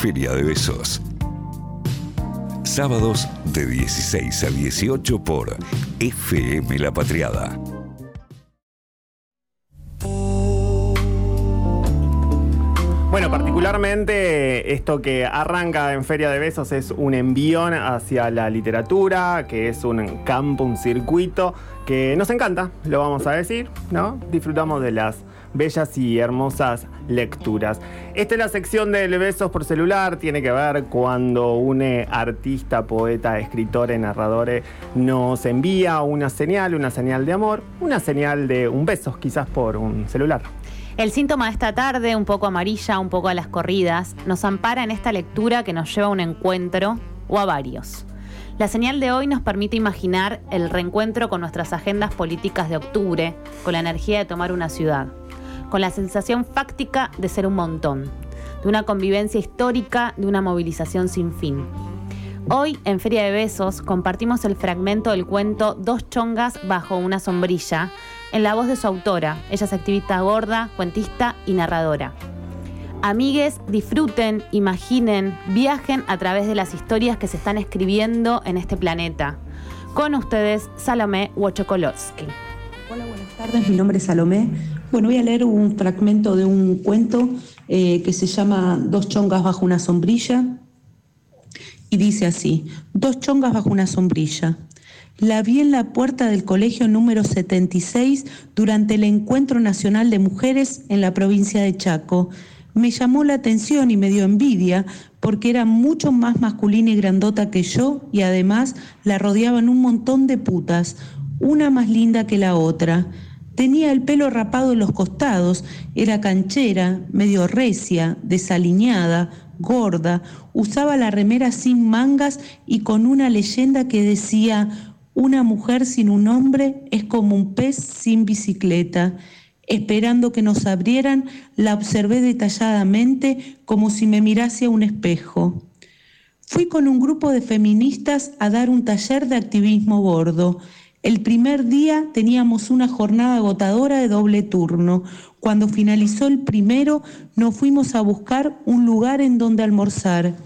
Feria de Besos. Sábados de 16 a 18 por FM La Patriada. Bueno, particularmente esto que arranca en Feria de Besos es un envión hacia la literatura, que es un campo, un circuito que nos encanta, lo vamos a decir, ¿no? Disfrutamos de las bellas y hermosas lecturas. Esta es la sección de Besos por celular, tiene que ver cuando un artista, poeta, escritor, narrador nos envía una señal, una señal de amor, una señal de un beso, quizás por un celular. El síntoma de esta tarde, un poco amarilla, un poco a las corridas, nos ampara en esta lectura que nos lleva a un encuentro o a varios. La señal de hoy nos permite imaginar el reencuentro con nuestras agendas políticas de octubre, con la energía de tomar una ciudad, con la sensación fáctica de ser un montón, de una convivencia histórica, de una movilización sin fin. Hoy, en Feria de Besos, compartimos el fragmento del cuento Dos chongas bajo una sombrilla, en la voz de su autora. Ella es activista gorda, cuentista y narradora. Amigues, disfruten, imaginen, viajen a través de las historias que se están escribiendo en este planeta. Con ustedes, Salomé Wochokolowski. Hola, buenas tardes. Mi nombre es Salomé. Bueno, voy a leer un fragmento de un cuento eh, que se llama Dos chongas bajo una sombrilla. Y dice así, dos chongas bajo una sombrilla. La vi en la puerta del colegio número 76 durante el Encuentro Nacional de Mujeres en la provincia de Chaco. Me llamó la atención y me dio envidia porque era mucho más masculina y grandota que yo y además la rodeaban un montón de putas, una más linda que la otra. Tenía el pelo rapado en los costados, era canchera, medio recia, desaliñada, gorda, usaba la remera sin mangas y con una leyenda que decía una mujer sin un hombre es como un pez sin bicicleta. Esperando que nos abrieran, la observé detalladamente como si me mirase a un espejo. Fui con un grupo de feministas a dar un taller de activismo bordo. El primer día teníamos una jornada agotadora de doble turno. Cuando finalizó el primero, nos fuimos a buscar un lugar en donde almorzar.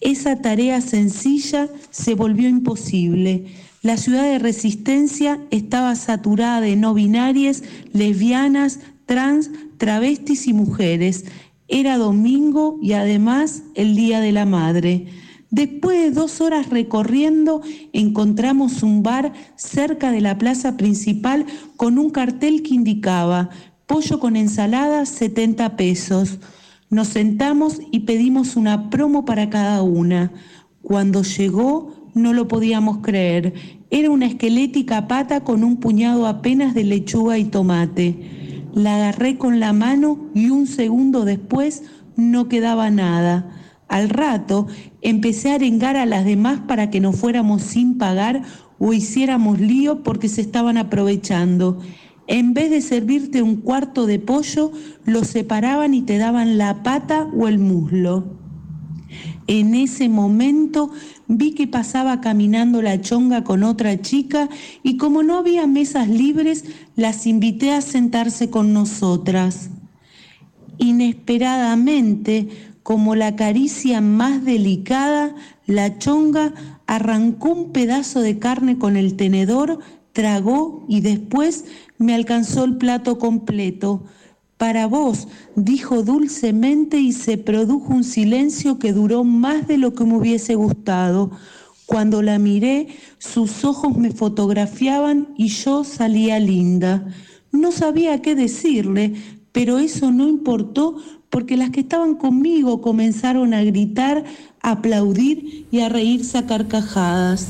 Esa tarea sencilla se volvió imposible. La ciudad de Resistencia estaba saturada de no binarias, lesbianas, trans, travestis y mujeres. Era domingo y además el Día de la Madre. Después de dos horas recorriendo, encontramos un bar cerca de la plaza principal con un cartel que indicaba pollo con ensalada 70 pesos. Nos sentamos y pedimos una promo para cada una. Cuando llegó, no lo podíamos creer. Era una esquelética pata con un puñado apenas de lechuga y tomate. La agarré con la mano y un segundo después no quedaba nada. Al rato empecé a arengar a las demás para que no fuéramos sin pagar o hiciéramos lío porque se estaban aprovechando. En vez de servirte un cuarto de pollo, lo separaban y te daban la pata o el muslo. En ese momento vi que pasaba caminando la chonga con otra chica y como no había mesas libres, las invité a sentarse con nosotras. Inesperadamente, como la caricia más delicada, la chonga arrancó un pedazo de carne con el tenedor, tragó y después me alcanzó el plato completo. Para vos, dijo dulcemente y se produjo un silencio que duró más de lo que me hubiese gustado. Cuando la miré, sus ojos me fotografiaban y yo salía linda. No sabía qué decirle, pero eso no importó porque las que estaban conmigo comenzaron a gritar, a aplaudir y a reírse a carcajadas.